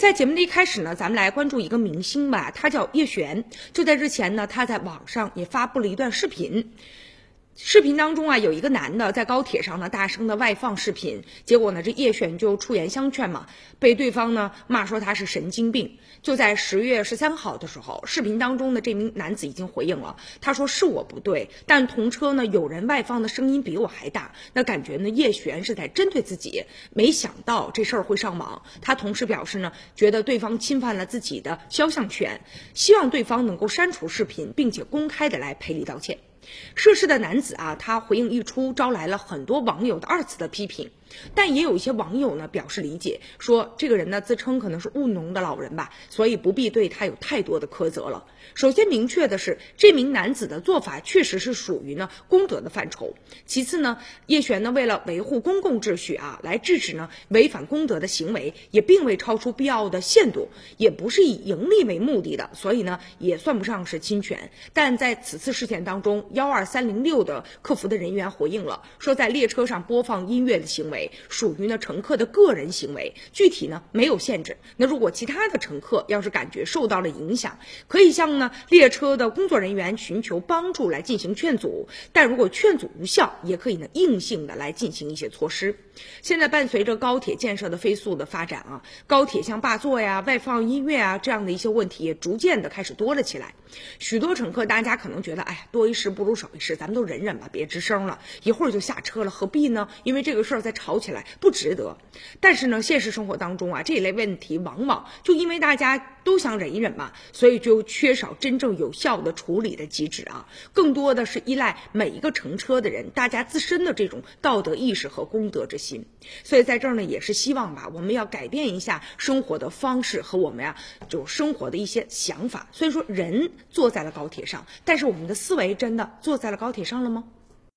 在节目的一开始呢，咱们来关注一个明星吧，他叫叶璇。就在日前呢，他在网上也发布了一段视频。视频当中啊，有一个男的在高铁上呢大声的外放视频，结果呢这叶璇就出言相劝嘛，被对方呢骂说他是神经病。就在十月十三号的时候，视频当中的这名男子已经回应了，他说是我不对，但同车呢有人外放的声音比我还大，那感觉呢叶璇是在针对自己，没想到这事儿会上网。他同时表示呢，觉得对方侵犯了自己的肖像权，希望对方能够删除视频，并且公开的来赔礼道歉。涉事的男子啊，他回应一出，招来了很多网友的二次的批评。但也有一些网友呢表示理解，说这个人呢自称可能是务农的老人吧，所以不必对他有太多的苛责了。首先明确的是，这名男子的做法确实是属于呢公德的范畴。其次呢，叶璇呢为了维护公共秩序啊，来制止呢违反公德的行为，也并未超出必要的限度，也不是以盈利为目的的，所以呢也算不上是侵权。但在此次事件当中，幺二三零六的客服的人员回应了，说在列车上播放音乐的行为。属于呢乘客的个人行为，具体呢没有限制。那如果其他的乘客要是感觉受到了影响，可以向呢列车的工作人员寻求帮助来进行劝阻。但如果劝阻无效，也可以呢硬性的来进行一些措施。现在伴随着高铁建设的飞速的发展啊，高铁像霸座呀、外放音乐啊这样的一些问题也逐渐的开始多了起来。许多乘客大家可能觉得，哎呀，多一事不不如少一事，咱们都忍忍吧，别吱声了，一会儿就下车了，何必呢？因为这个事儿在吵。起来不值得，但是呢，现实生活当中啊，这一类问题往往就因为大家都想忍一忍嘛，所以就缺少真正有效的处理的机制啊，更多的是依赖每一个乘车的人大家自身的这种道德意识和公德之心。所以在这儿呢，也是希望吧，我们要改变一下生活的方式和我们呀，就生活的一些想法。所以说，人坐在了高铁上，但是我们的思维真的坐在了高铁上了吗？